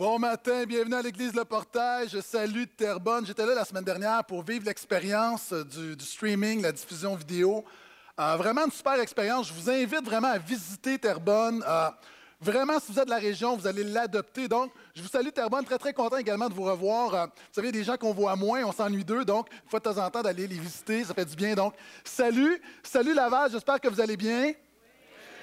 Bon matin, bienvenue à l'église Le Portail. Je salue Terrebonne. J'étais là la semaine dernière pour vivre l'expérience du, du streaming, la diffusion vidéo. Euh, vraiment une super expérience. Je vous invite vraiment à visiter Terrebonne. Euh, vraiment, si vous êtes de la région, vous allez l'adopter. Donc, je vous salue Terrebonne. Très, très content également de vous revoir. Euh, vous savez, des gens qu'on voit moins, on s'ennuie d'eux. Donc, une fois de temps en temps, d'aller les visiter, ça fait du bien. Donc, salut. Salut Laval. J'espère que vous allez bien.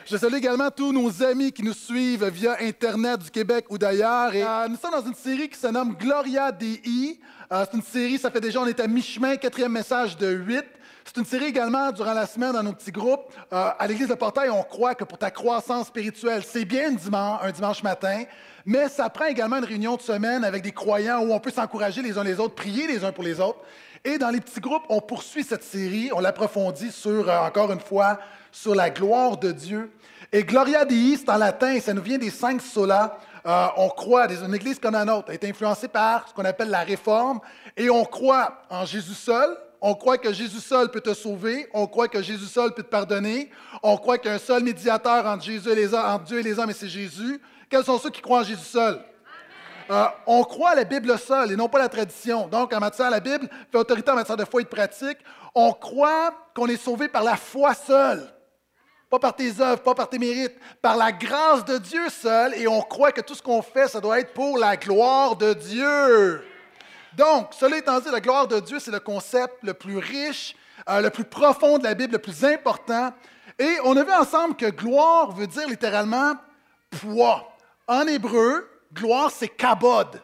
Je salue également tous nos amis qui nous suivent via Internet du Québec ou d'ailleurs. Euh, nous sommes dans une série qui se nomme Gloria Dei. Euh, c'est une série, ça fait déjà, on est à mi-chemin, quatrième message de huit. C'est une série également durant la semaine dans nos petits groupes. Euh, à l'Église de Portail, on croit que pour ta croissance spirituelle, c'est bien un dimanche, un dimanche matin, mais ça prend également une réunion de semaine avec des croyants où on peut s'encourager les uns les autres, prier les uns pour les autres. Et dans les petits groupes, on poursuit cette série, on l'approfondit sur, encore une fois, sur la gloire de Dieu. Et Gloria Dei, c'est en latin, ça nous vient des cinq solas. Euh, on croit, une église comme la nôtre, est influencée par ce qu'on appelle la réforme, et on croit en Jésus seul, on croit que Jésus seul peut te sauver, on croit que Jésus seul peut te pardonner, on croit qu'il y a un seul médiateur entre, Jésus les, Dieu et les hommes, et c'est Jésus. Quels sont ceux qui croient en Jésus seul? Euh, on croit à la Bible seule et non pas à la tradition. Donc, en matière, la Bible fait autorité en matière de foi et de pratique. On croit qu'on est sauvé par la foi seule. Pas par tes œuvres, pas par tes mérites, par la grâce de Dieu seul, et on croit que tout ce qu'on fait, ça doit être pour la gloire de Dieu. Donc, cela étant dit, la gloire de Dieu, c'est le concept le plus riche, euh, le plus profond de la Bible, le plus important. Et on a vu ensemble que gloire veut dire littéralement poids. En hébreu, gloire, c'est kabod.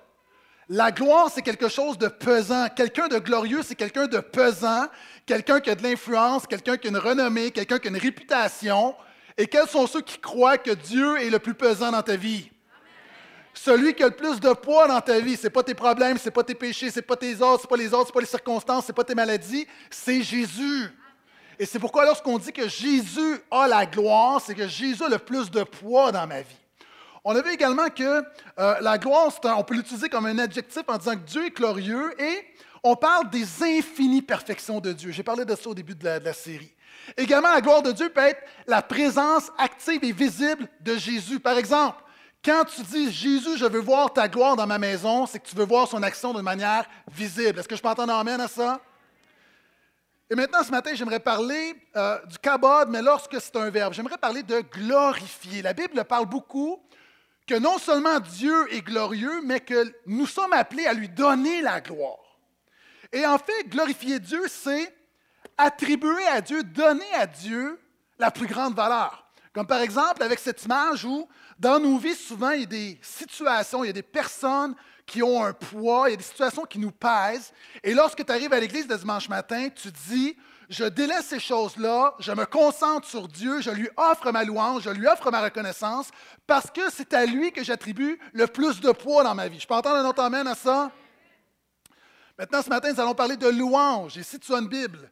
La gloire, c'est quelque chose de pesant. Quelqu'un de glorieux, c'est quelqu'un de pesant, quelqu'un qui a de l'influence, quelqu'un qui a une renommée, quelqu'un qui a une réputation. Et quels sont ceux qui croient que Dieu est le plus pesant dans ta vie? Celui qui a le plus de poids dans ta vie, ce n'est pas tes problèmes, ce n'est pas tes péchés, ce n'est pas tes autres, ce n'est pas les autres, ce n'est pas les circonstances, ce n'est pas tes maladies, c'est Jésus. Et c'est pourquoi lorsqu'on dit que Jésus a la gloire, c'est que Jésus a le plus de poids dans ma vie. On a vu également que euh, la gloire, on peut l'utiliser comme un adjectif en disant que Dieu est glorieux et on parle des infinies perfections de Dieu. J'ai parlé de ça au début de la, série. Également, la gloire de Dieu peut être la présence active et visible de Jésus. Par exemple, quand tu dis Jésus, je veux voir ta gloire dans ma maison, c'est que tu veux voir son action de manière visible. Est-ce que je peux entendre amène à ça? Et maintenant, ce matin, j'aimerais parler euh, du kabod, mais lorsque c'est un verbe. J'aimerais parler de glorifier. La Bible parle beaucoup que non seulement Dieu est glorieux, mais que nous sommes appelés à lui donner la gloire. Et en fait, glorifier Dieu, c'est attribuer à Dieu, donner à Dieu la plus grande valeur. Comme par exemple avec cette image où dans nos vies, souvent, il y a des situations, il y a des personnes qui ont un poids, il y a des situations qui nous pèsent. Et lorsque tu arrives à l'église de dimanche matin, tu dis, je délaisse ces choses-là, je me concentre sur Dieu, je lui offre ma louange, je lui offre ma reconnaissance, parce que c'est à lui que j'attribue le plus de poids dans ma vie. Je peux entendre un autre amène à ça? Maintenant, ce matin, nous allons parler de louange. Et si tu as une Bible,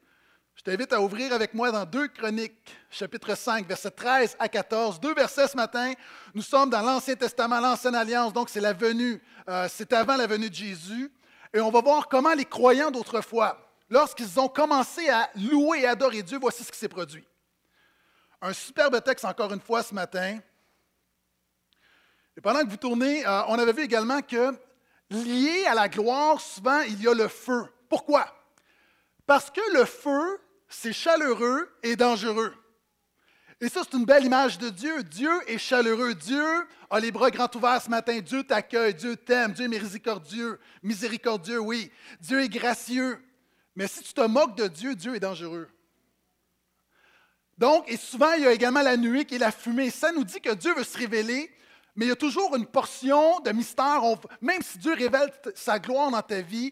je t'invite à ouvrir avec moi dans 2 Chroniques, chapitre 5, versets 13 à 14. Deux versets ce matin. Nous sommes dans l'Ancien Testament, l'Ancienne Alliance, donc c'est la venue, euh, c'est avant la venue de Jésus. Et on va voir comment les croyants d'autrefois, lorsqu'ils ont commencé à louer et adorer Dieu, voici ce qui s'est produit. Un superbe texte encore une fois ce matin. Et pendant que vous tournez, euh, on avait vu également que lié à la gloire, souvent il y a le feu. Pourquoi? Parce que le feu, c'est chaleureux et dangereux. Et ça, c'est une belle image de Dieu. Dieu est chaleureux. Dieu a les bras grands ouverts ce matin. Dieu t'accueille. Dieu t'aime. Dieu est miséricordieux. Miséricordieux, oui. Dieu est gracieux. Mais si tu te moques de Dieu, Dieu est dangereux. Donc, et souvent, il y a également la nuée qui est la fumée. Ça nous dit que Dieu veut se révéler, mais il y a toujours une portion de mystère. même si Dieu révèle sa gloire dans ta vie,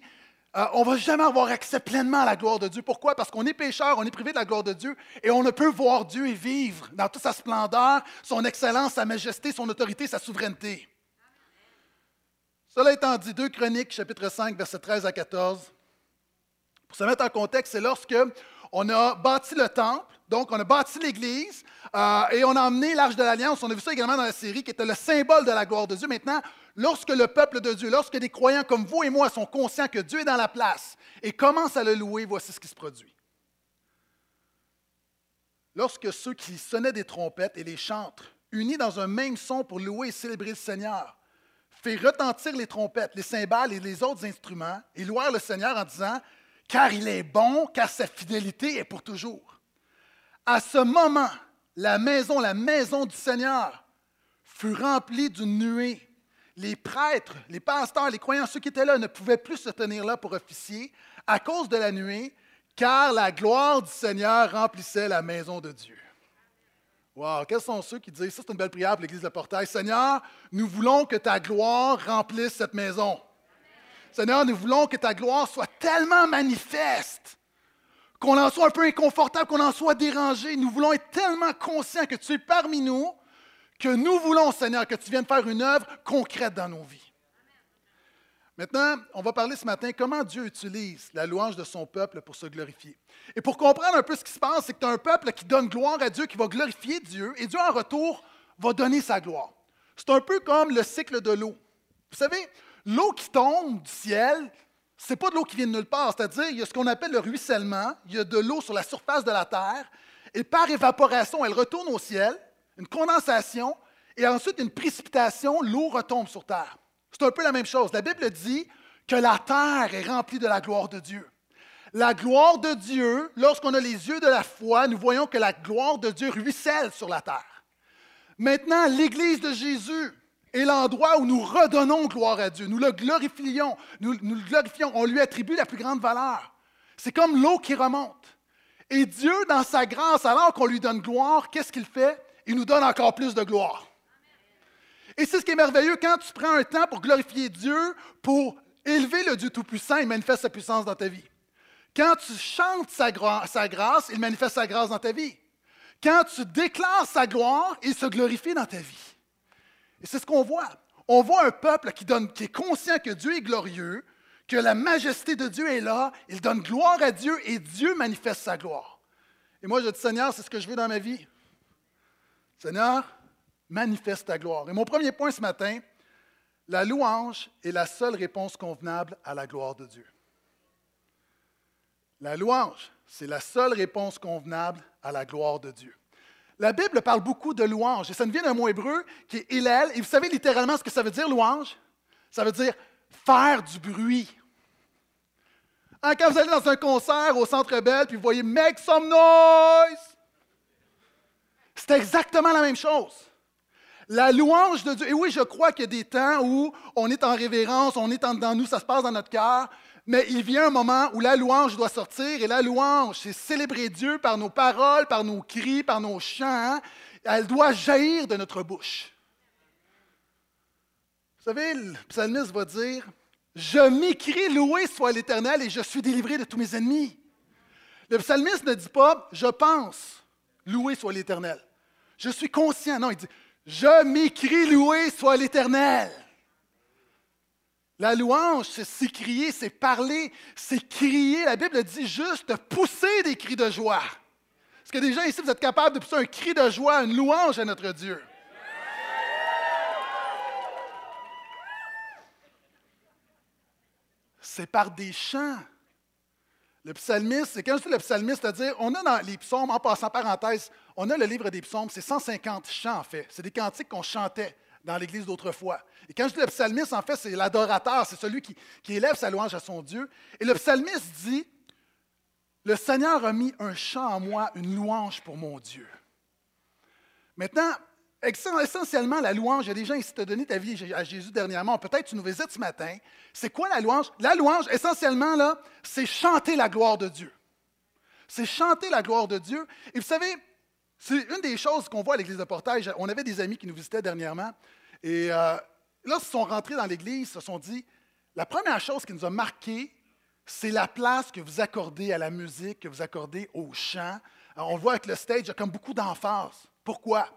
euh, on ne va jamais avoir accès pleinement à la gloire de Dieu. Pourquoi? Parce qu'on est pécheur, on est privé de la gloire de Dieu et on ne peut voir Dieu et vivre dans toute sa splendeur, son excellence, sa majesté, son autorité, sa souveraineté. Cela étant dit, 2 Chroniques, chapitre 5, versets 13 à 14. Pour se mettre en contexte, c'est lorsque on a bâti le temple, donc on a bâti l'Église euh, et on a emmené l'Arche de l'Alliance. On a vu ça également dans la série, qui était le symbole de la gloire de Dieu. Maintenant, lorsque le peuple de Dieu, lorsque des croyants comme vous et moi sont conscients que Dieu est dans la place et commencent à le louer, voici ce qui se produit. Lorsque ceux qui sonnaient des trompettes et les chantres, unis dans un même son pour louer et célébrer le Seigneur, fait retentir les trompettes, les cymbales et les autres instruments et louèrent le Seigneur en disant Car il est bon, car sa fidélité est pour toujours. À ce moment, la maison, la maison du Seigneur, fut remplie d'une nuée. Les prêtres, les pasteurs, les croyants, ceux qui étaient là ne pouvaient plus se tenir là pour officier à cause de la nuée, car la gloire du Seigneur remplissait la maison de Dieu. Wow, quels sont ceux qui disent, ça c'est une belle prière pour l'Église de Portail, Seigneur, nous voulons que ta gloire remplisse cette maison. Seigneur, nous voulons que ta gloire soit tellement manifeste qu'on en soit un peu inconfortable, qu'on en soit dérangé. Nous voulons être tellement conscients que tu es parmi nous, que nous voulons, Seigneur, que tu viennes faire une œuvre concrète dans nos vies. Maintenant, on va parler ce matin comment Dieu utilise la louange de son peuple pour se glorifier. Et pour comprendre un peu ce qui se passe, c'est que tu as un peuple qui donne gloire à Dieu, qui va glorifier Dieu, et Dieu en retour va donner sa gloire. C'est un peu comme le cycle de l'eau. Vous savez, l'eau qui tombe du ciel, ce n'est pas de l'eau qui vient de nulle part. C'est-à-dire, il y a ce qu'on appelle le ruissellement, il y a de l'eau sur la surface de la terre, et par évaporation, elle retourne au ciel, une condensation, et ensuite une précipitation, l'eau retombe sur terre. C'est un peu la même chose. La Bible dit que la terre est remplie de la gloire de Dieu. La gloire de Dieu, lorsqu'on a les yeux de la foi, nous voyons que la gloire de Dieu ruisselle sur la terre. Maintenant, l'Église de Jésus est l'endroit où nous redonnons gloire à Dieu. Nous le glorifions. Nous, le glorifions. On lui attribue la plus grande valeur. C'est comme l'eau qui remonte. Et Dieu, dans sa grâce, alors qu'on lui donne gloire, qu'est-ce qu'il fait? Il nous donne encore plus de gloire. Et c'est ce qui est merveilleux quand tu prends un temps pour glorifier Dieu, pour élever le Dieu Tout-Puissant, il manifeste sa puissance dans ta vie. Quand tu chantes sa, grâce, il manifeste sa grâce dans ta vie. Quand tu déclares sa gloire, il se glorifie dans ta vie. Et c'est ce qu'on voit. On voit un peuple qui, est conscient que Dieu est glorieux, que la majesté de Dieu est là, il donne gloire à Dieu et Dieu manifeste sa gloire. Et moi, je dis, Seigneur, c'est ce que je veux dans ma vie. Seigneur, manifeste ta gloire. Et mon premier point ce matin, la louange est la seule réponse convenable à la gloire de Dieu. La louange, c'est la seule réponse convenable à la gloire de Dieu. La Bible parle beaucoup de louange, et ça nous vient d'un mot hébreu qui est Hillel. Et vous savez littéralement ce que ça veut dire, louange? Ça veut dire faire du bruit. Hein, quand vous allez dans un concert au Centre Bell, puis vous voyez Make some noise, c'est exactement la même chose. La louange de Dieu. Et oui, je crois qu'il y a des temps où on est en révérence, on est en dedans nous, ça se passe dans notre cœur. Mais il vient un moment où la louange doit sortir. Et la louange, c'est célébrer Dieu par nos paroles, par nos cris, par nos chants. Elle doit jaillir de notre bouche. Vous savez, le psalmiste va dire Je m'écris, loué soit l'Éternel, et je suis délivré de tous mes ennemis. Le psalmiste ne dit pas Je pense, loué soit l'Éternel. Je suis conscient. Non, il dit je m'écris loué soit l'Éternel. La louange, c'est s'écrier, c'est parler, c'est crier. La Bible dit juste pousser des cris de joie. Est-ce que gens ici, vous êtes capables de pousser un cri de joie, une louange à notre Dieu? C'est par des chants. Le psalmiste, c'est quand je dis le psalmiste, c'est-à-dire, on a dans les psaumes, en passant parenthèse, on a le livre des psaumes, c'est 150 chants en fait. C'est des cantiques qu'on chantait dans l'Église d'autrefois. Et quand je dis le psalmiste, en fait, c'est l'adorateur, c'est celui qui, élève sa louange à son Dieu. Et le psalmiste dit, le Seigneur a mis un chant en moi, une louange pour mon Dieu. Maintenant, essentiellement, la louange, il y a des gens qui t'ont donné ta vie à Jésus dernièrement, peut-être tu nous visites ce matin. C'est quoi la louange? La louange, essentiellement, là, c'est chanter la gloire de Dieu. C'est chanter la gloire de Dieu. Et vous savez, c'est une des choses qu'on voit à l'Église de Portage. On avait des amis qui nous visitaient dernièrement. Et euh, lorsqu'ils sont rentrés dans l'Église, ils se sont dit, la première chose qui nous a marqué, c'est la place que vous accordez à la musique, que vous accordez au chant. on voit avec le stage, a comme beaucoup d'emphase. Pourquoi?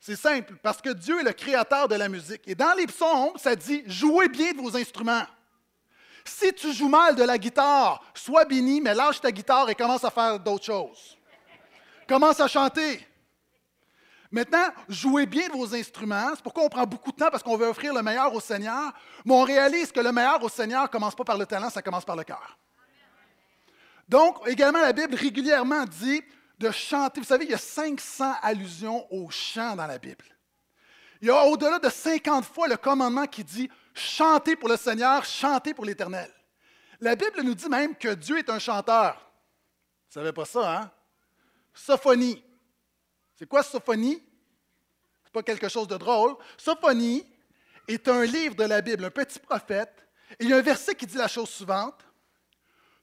C'est simple, parce que Dieu est le créateur de la musique. Et dans les psaumes, ça dit jouez bien de vos instruments. Si tu joues mal de la guitare, sois béni, mais lâche ta guitare et commence à faire d'autres choses. Commence à chanter. Maintenant, jouez bien vos instruments. C'est pourquoi on prend beaucoup de temps parce qu'on veut offrir le meilleur au Seigneur. Mais on réalise que le meilleur au Seigneur ne commence pas par le talent, ça commence par le cœur. Donc, également, la Bible régulièrement dit de chanter. Vous savez, il y a 500 allusions au chant dans la Bible. Il y a au-delà de 50 fois le commandement qui dit chantez pour le Seigneur, chantez pour l'Éternel. La Bible nous dit même que Dieu est un chanteur. Vous ne savez pas ça, hein? Sophonie. C'est quoi Sophonie? Ce n'est pas quelque chose de drôle. Sophonie est un livre de la Bible, un petit prophète. Et il y a un verset qui dit la chose suivante.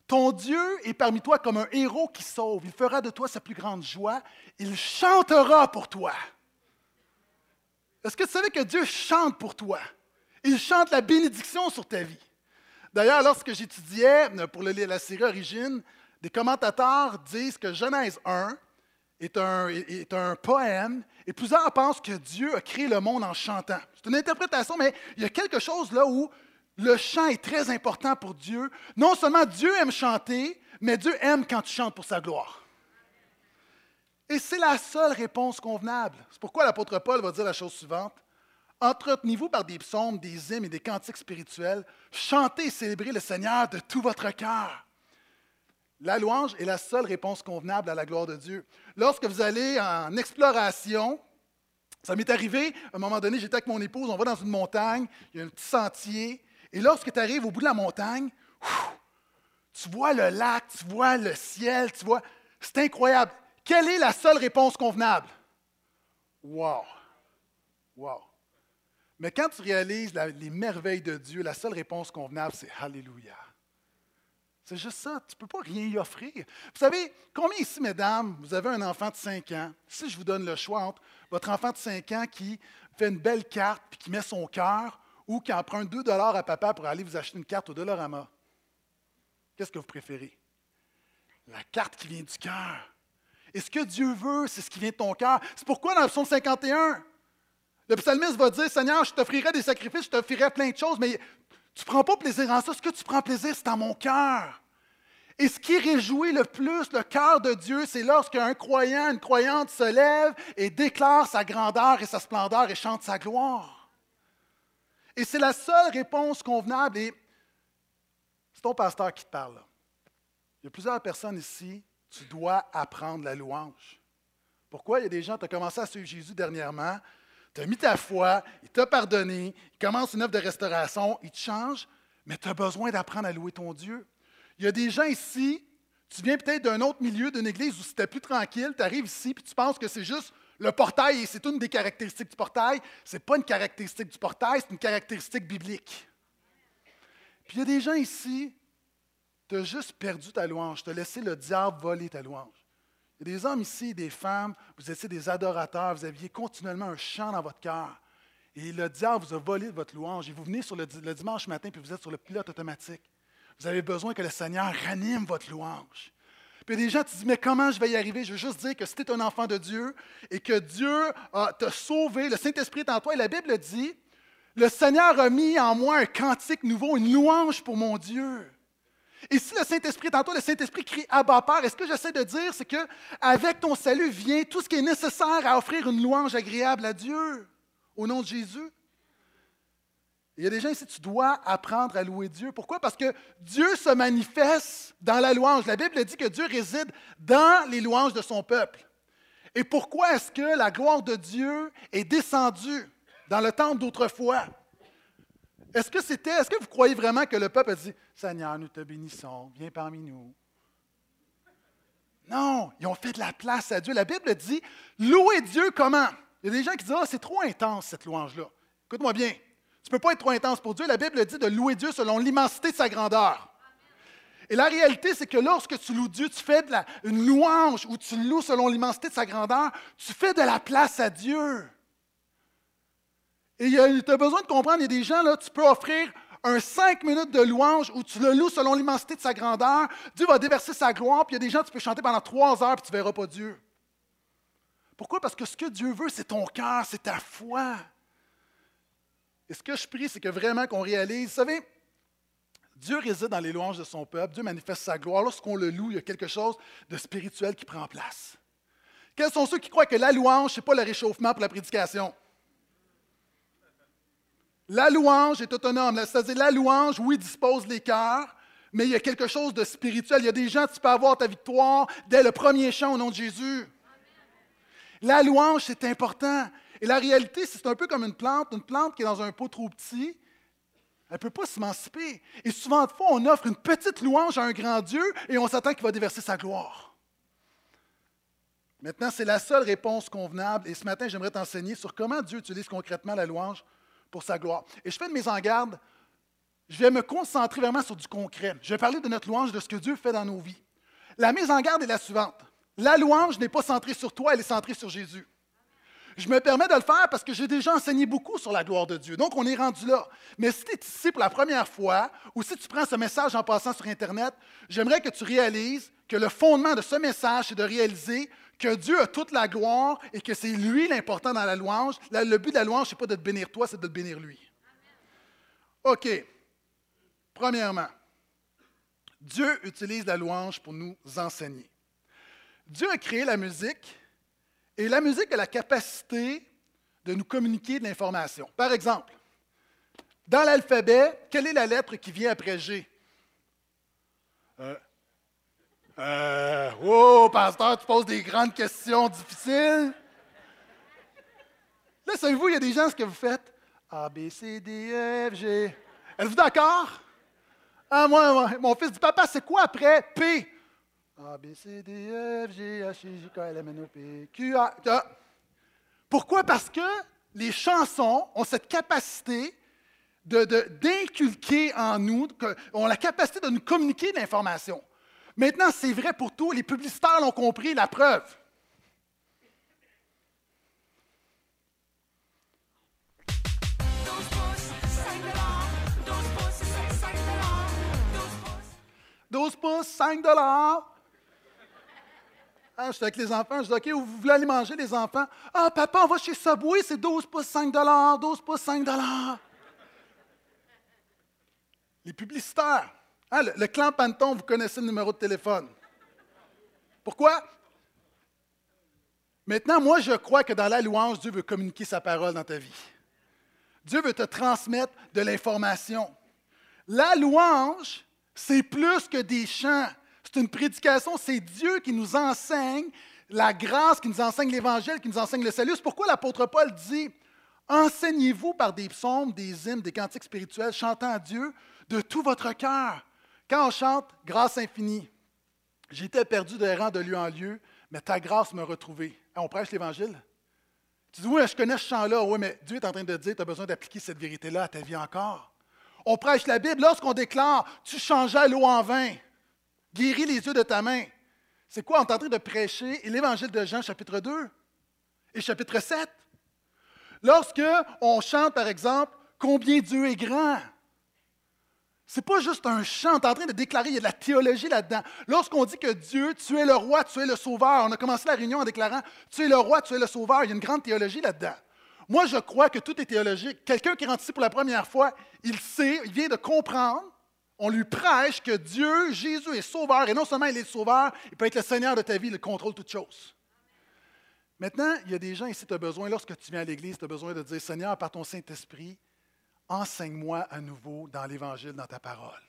Ton Dieu est parmi toi comme un héros qui sauve. Il fera de toi sa plus grande joie. Il chantera pour toi. Est-ce que tu savais que Dieu chante pour toi? Il chante la bénédiction sur ta vie. D'ailleurs, lorsque j'étudiais pour la série Origine, des commentateurs disent que Genèse 1 est un, poème et plusieurs pensent que Dieu a créé le monde en chantant. C'est une interprétation, mais il y a quelque chose là où le chant est très important pour Dieu. Non seulement Dieu aime chanter, mais Dieu aime quand tu chantes pour sa gloire. Et c'est la seule réponse convenable. C'est pourquoi l'apôtre Paul va dire la chose suivante. Entretenez-vous par des psaumes, des hymnes et des cantiques spirituels. Chantez et célébrez le Seigneur de tout votre cœur. La louange est la seule réponse convenable à la gloire de Dieu. Lorsque vous allez en exploration, ça m'est arrivé, à un moment donné, j'étais avec mon épouse, on va dans une montagne, il y a un petit sentier, et lorsque tu arrives au bout de la montagne, tu vois le lac, tu vois le ciel, tu vois. C'est incroyable. Quelle est la seule réponse convenable? Wow! Wow! Mais quand tu réalises les merveilles de Dieu, la seule réponse convenable, c'est Alléluia. C'est juste ça. Tu ne peux pas rien y offrir. Vous savez, combien ici, mesdames, vous avez un enfant de 5 ans? Si je vous donne le choix entre votre enfant de 5 ans qui fait une belle carte et qui met son cœur ou qui emprunte 2 dollars à papa pour aller vous acheter une carte au Dollarama, qu'est-ce que vous préférez? La carte qui vient du cœur. Et ce que Dieu veut, c'est ce qui vient de ton cœur. C'est pourquoi dans le psaume 51, le psalmiste va dire Seigneur, je t'offrirai des sacrifices, je t'offrirai plein de choses, mais tu ne prends pas plaisir en ça. Ce que tu prends plaisir, c'est en mon cœur. Et ce qui réjouit le plus le cœur de Dieu, c'est lorsqu'un croyant, une croyante se lève et déclare sa grandeur et sa splendeur et chante sa gloire. Et c'est la seule réponse convenable. Et c'est ton pasteur qui te parle. Il y a plusieurs personnes ici, tu dois apprendre la louange. Pourquoi? Il y a des gens, tu as commencé à suivre Jésus dernièrement, tu as mis ta foi, il t'a pardonné, il commence une œuvre de restauration, il te change, mais tu as besoin d'apprendre à louer ton Dieu. Il y a des gens ici, tu viens peut-être d'un autre milieu d'une église où c'était plus tranquille, tu arrives ici puis tu penses que c'est juste le portail et c'est une des caractéristiques du portail. Ce pas une caractéristique du portail, c'est une caractéristique biblique. Puis il y a des gens ici, tu as juste perdu ta louange, tu as laissé le diable voler ta louange. Il y a des hommes ici, des femmes, vous étiez des adorateurs, vous aviez continuellement un chant dans votre cœur. Et le diable vous a volé votre louange. Et vous venez sur le, dimanche matin, puis vous êtes sur le pilote automatique. Vous avez besoin que le Seigneur ranime votre louange. Puis des gens qui disent, mais comment je vais y arriver? Je veux juste dire que si tu un enfant de Dieu et que Dieu t'a sauvé, le Saint-Esprit est en toi, et la Bible dit, le Seigneur a mis en moi un cantique nouveau, une louange pour mon Dieu. Et si le Saint-Esprit est le Saint-Esprit crie Abba Père, et ce que j'essaie de dire, c'est qu'avec ton salut vient tout ce qui est nécessaire à offrir une louange agréable à Dieu, au nom de Jésus? Il y a des gens ici, tu dois apprendre à louer Dieu. Pourquoi? Parce que Dieu se manifeste dans la louange. La Bible dit que Dieu réside dans les louanges de son peuple. Et pourquoi est-ce que la gloire de Dieu est descendue dans le temple d'autrefois? Est-ce que c'était, est-ce que vous croyez vraiment que le peuple a dit Seigneur, nous te bénissons, viens parmi nous? Non, ils ont fait de la place à Dieu. La Bible dit louer Dieu comment? Il y a des gens qui disent Ah, c'est trop intense cette louange-là. Écoute-moi bien. Tu ne peux pas être trop intense pour Dieu. La Bible dit de louer Dieu selon l'immensité de sa grandeur. Et la réalité, c'est que lorsque tu loues Dieu, tu fais de la, une louange ou tu loues selon l'immensité de sa grandeur, tu fais de la place à Dieu. Et tu as besoin de comprendre, il y a des gens, tu peux offrir un cinq minutes de louange où tu le loues selon l'immensité de sa grandeur. Dieu va déverser sa gloire, puis il y a des gens, tu peux chanter pendant trois heures, puis tu ne verras pas Dieu. Pourquoi? Parce que ce que Dieu veut, c'est ton cœur, c'est ta foi. Et ce que je prie, c'est que vraiment qu'on réalise, vous savez, Dieu réside dans les louanges de son peuple, Dieu manifeste sa gloire. Lorsqu'on le loue, il y a quelque chose de spirituel qui prend place. Quels sont ceux qui croient que la louange, ce n'est pas le réchauffement pour la prédication? La louange est autonome. C'est-à-dire, la louange, oui, dispose les cœurs, mais il y a quelque chose de spirituel. Il y a des gens, tu peux avoir ta victoire dès le premier chant au nom de Jésus. La louange, c'est important. Et la réalité, c'est un peu comme une plante, une plante qui est dans un pot trop petit, elle ne peut pas s'émanciper. Et souvent de fois, on offre une petite louange à un grand Dieu et on s'attend qu'il va déverser sa gloire. Maintenant, c'est la seule réponse convenable. Et ce matin, j'aimerais t'enseigner sur comment Dieu utilise concrètement la louange sa gloire. Et je fais de mes en garde. Je vais me concentrer vraiment sur du concret. Je vais parler de notre louange, de ce que Dieu fait dans nos vies. La mise en garde est la suivante. La louange n'est pas centrée sur toi, elle est centrée sur Jésus. Je me permets de le faire parce que j'ai déjà enseigné beaucoup sur la gloire de Dieu. Donc, on est rendu là. Mais si tu es ici pour la première fois ou si tu prends ce message en passant sur Internet, j'aimerais que tu réalises que le fondement de ce message, c'est de réaliser que Dieu a toute la gloire et que c'est lui l'important dans la louange. Le but de la louange, ce n'est pas de te bénir toi, c'est de te bénir lui. OK. Premièrement, Dieu utilise la louange pour nous enseigner. Dieu a créé la musique et la musique a la capacité de nous communiquer de l'information. Par exemple, dans l'alphabet, quelle est la lettre qui vient après G? Euh, euh, oh, pasteur, tu poses des grandes questions difficiles. Là, savez-vous, il y a des gens, ce que vous faites? A, B, C, D, E, F, G. Êtes-vous d'accord? Ah, moi, mon fils dit, papa, c'est quoi après P? A, B, C, D, E, F, G, H, I, J, K, L, M, N, O, P, Q, A. Pourquoi? Parce que les chansons ont cette capacité d'inculquer en nous, ont la capacité de nous communiquer de l'information. Maintenant, c'est vrai pour tout. Les publicitaires l'ont compris, la preuve. « 12 pouces, 5 dollars. Ah, j'étais avec les enfants, je dis OK, vous voulez aller manger, les enfants? Ah, papa, on va chez Subway, c'est 12 pouces, 5 dollars, 12 pouces, 5 dollars. Les publicitaires. Ah, le, clan Panton, vous connaissez le numéro de téléphone. Pourquoi? Maintenant, moi, je crois que dans la louange, Dieu veut communiquer sa parole dans ta vie. Dieu veut te transmettre de l'information. La louange, c'est plus que des chants. C'est une prédication. C'est Dieu qui nous enseigne la grâce, qui nous enseigne l'Évangile, qui nous enseigne le salut. C'est pourquoi l'apôtre Paul dit Enseignez-vous par des psaumes, des hymnes, des cantiques spirituels, chantant à Dieu de tout votre cœur. Quand on chante Grâce infinie, j'étais perdu de rang de lieu en lieu, mais ta grâce m'a retrouvé. Hein, on prêche l'Évangile? Tu dis, oui, je connais ce chant-là. Oui, mais Dieu est en train de dire, tu as besoin d'appliquer cette vérité-là à ta vie encore. On prêche la Bible lorsqu'on déclare, tu changeas l'eau en vin, guéris les yeux de ta main. C'est quoi? On est en train de prêcher l'Évangile de Jean, chapitre 2 et chapitre 7. Lorsque on chante, par exemple, combien Dieu est grand, c'est pas juste un chant, tu en train de déclarer, il y a de la théologie là-dedans. Lorsqu'on dit que Dieu, tu es le roi, tu es le sauveur, on a commencé la réunion en déclarant, tu es le roi, tu es le sauveur, il y a une grande théologie là-dedans. Moi, je crois que tout est théologique. Quelqu'un qui rentre ici pour la première fois, il sait, il vient de comprendre, on lui prêche que Dieu, Jésus est sauveur, et non seulement il est sauveur, il peut être le Seigneur de ta vie, il contrôle toutes choses. Maintenant, il y a des gens ici, tu as besoin, lorsque tu viens à l'Église, tu as besoin de dire, Seigneur, par ton Saint-Esprit, enseigne-moi à nouveau dans l'Évangile, dans ta parole.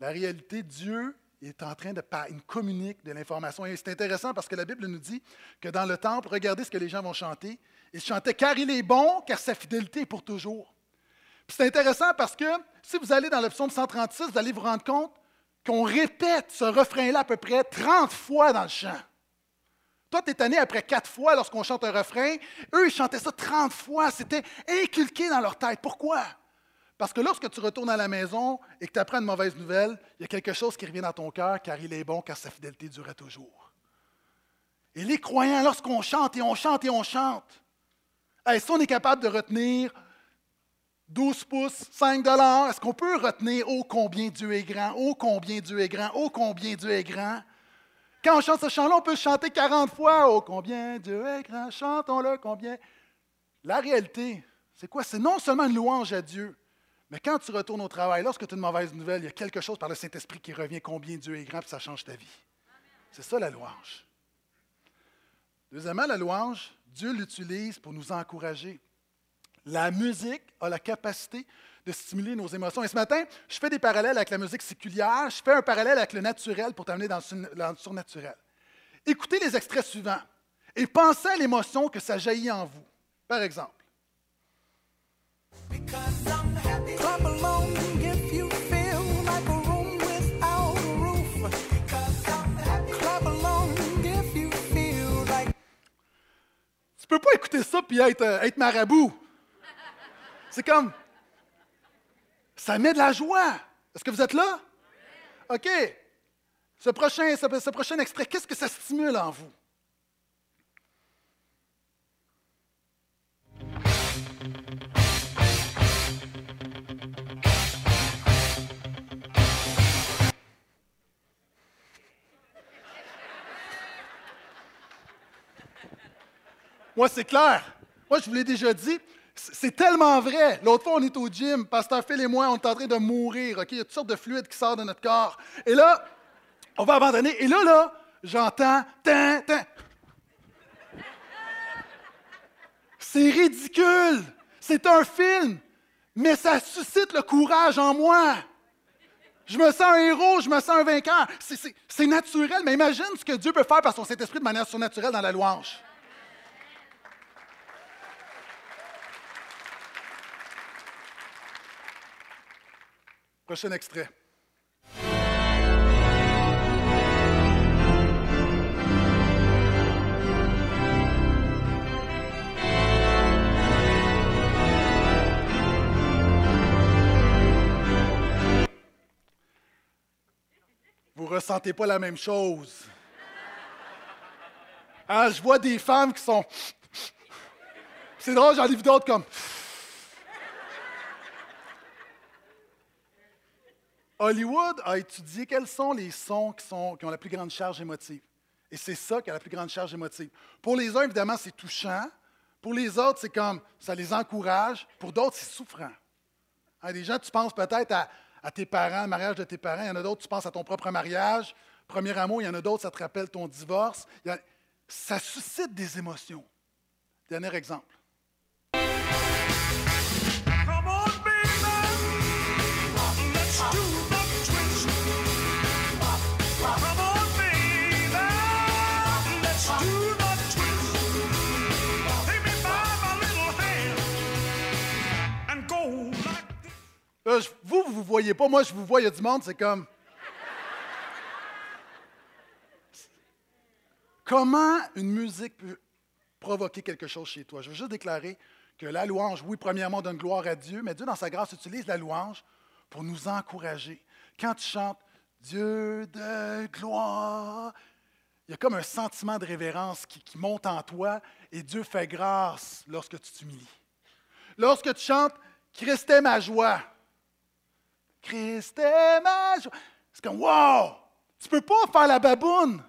La réalité, Dieu est en train de il communique de l'information. Et c'est intéressant parce que la Bible nous dit que dans le temple, regardez ce que les gens vont chanter. Ils chantaient car il est bon, car sa fidélité est pour toujours. C'est intéressant parce que si vous allez dans le psaume 136, vous allez vous rendre compte qu'on répète ce refrain-là à peu près 30 fois dans le chant. Toi, tu es tanné après quatre fois lorsqu'on chante un refrain. Eux, ils chantaient ça 30 fois. C'était inculqué dans leur tête. Pourquoi? Parce que lorsque tu retournes à la maison et que tu apprends une mauvaise nouvelle, il y a quelque chose qui revient dans ton cœur car il est bon, car sa fidélité durait toujours. Et les croyants, lorsqu'on chante et on chante et on chante, est-ce qu'on est capable de retenir 12 pouces, 5 dollars? Est-ce qu'on peut retenir oh combien Dieu est grand, oh combien Dieu est grand, oh combien Dieu est grand? Quand on chante ce chant-là, on peut chanter 40 fois. Oh, combien Dieu est grand, chantons-le, combien. La réalité, c'est quoi? C'est non seulement une louange à Dieu, mais quand tu retournes au travail, lorsque tu as une mauvaise nouvelle, il y a quelque chose par le Saint-Esprit qui revient, combien Dieu est grand, puis ça change ta vie. C'est ça la louange. Deuxièmement, la louange, Dieu l'utilise pour nous encourager. La musique a la capacité de stimuler nos émotions. Et ce matin, je fais des parallèles avec la musique séculière, je fais un parallèle avec le naturel pour t'amener dans le surnaturel. Écoutez les extraits suivants. Et pensez à l'émotion que ça jaillit en vous. Par exemple. Tu peux pas écouter ça puis être, euh, être marabout. C'est comme. Ça met de la joie. Est-ce que vous êtes là? OK. Ce prochain, ce prochain extrait, qu'est-ce que ça stimule en vous? Moi, c'est clair. Moi, je vous l'ai déjà dit, c'est tellement vrai. L'autre fois, on est au gym, Pasteur Phil et moi, on est en train de mourir. OK? Il y a toutes sortes de fluides qui sortent de notre corps. Et là, on va abandonner. Et là, là, j'entends tin. C'est ridicule. C'est un film. Mais ça suscite le courage en moi. Je me sens un héros, je me sens un vainqueur. C'est naturel, mais imagine ce que Dieu peut faire par son Saint-Esprit de manière surnaturelle dans la louange. Prochain extrait. Vous ressentez pas la même chose. Ah, je vois des femmes qui sont. C'est drôle, j'en ai vu d'autres comme. Hollywood a étudié quels sont les sons qui, ont la plus grande charge émotive. Et c'est ça qui a la plus grande charge émotive. Pour les uns, évidemment, c'est touchant. Pour les autres, c'est comme ça les encourage. Pour d'autres, c'est souffrant. Hein, des gens, tu penses peut-être à, tes parents, le mariage de tes parents. Il y en a d'autres, tu penses à ton propre mariage, premier amour. Il y en a d'autres, ça te rappelle ton divorce. ça suscite des émotions. Dernier exemple. Vous, vous ne vous voyez pas. Moi, je vous vois, il y a du monde, c'est comme. Comment une musique peut provoquer quelque chose chez toi? Je veux juste déclarer que la louange, oui, premièrement, donne gloire à Dieu, mais Dieu, dans sa grâce, utilise la louange pour nous encourager. Quand tu chantes Dieu de gloire, il y a comme un sentiment de révérence qui monte en toi et Dieu fait grâce lorsque tu t'humilies. Lorsque tu chantes Christ est ma joie, Christ est ma joie. C'est comme, wow! Tu peux pas faire la baboune.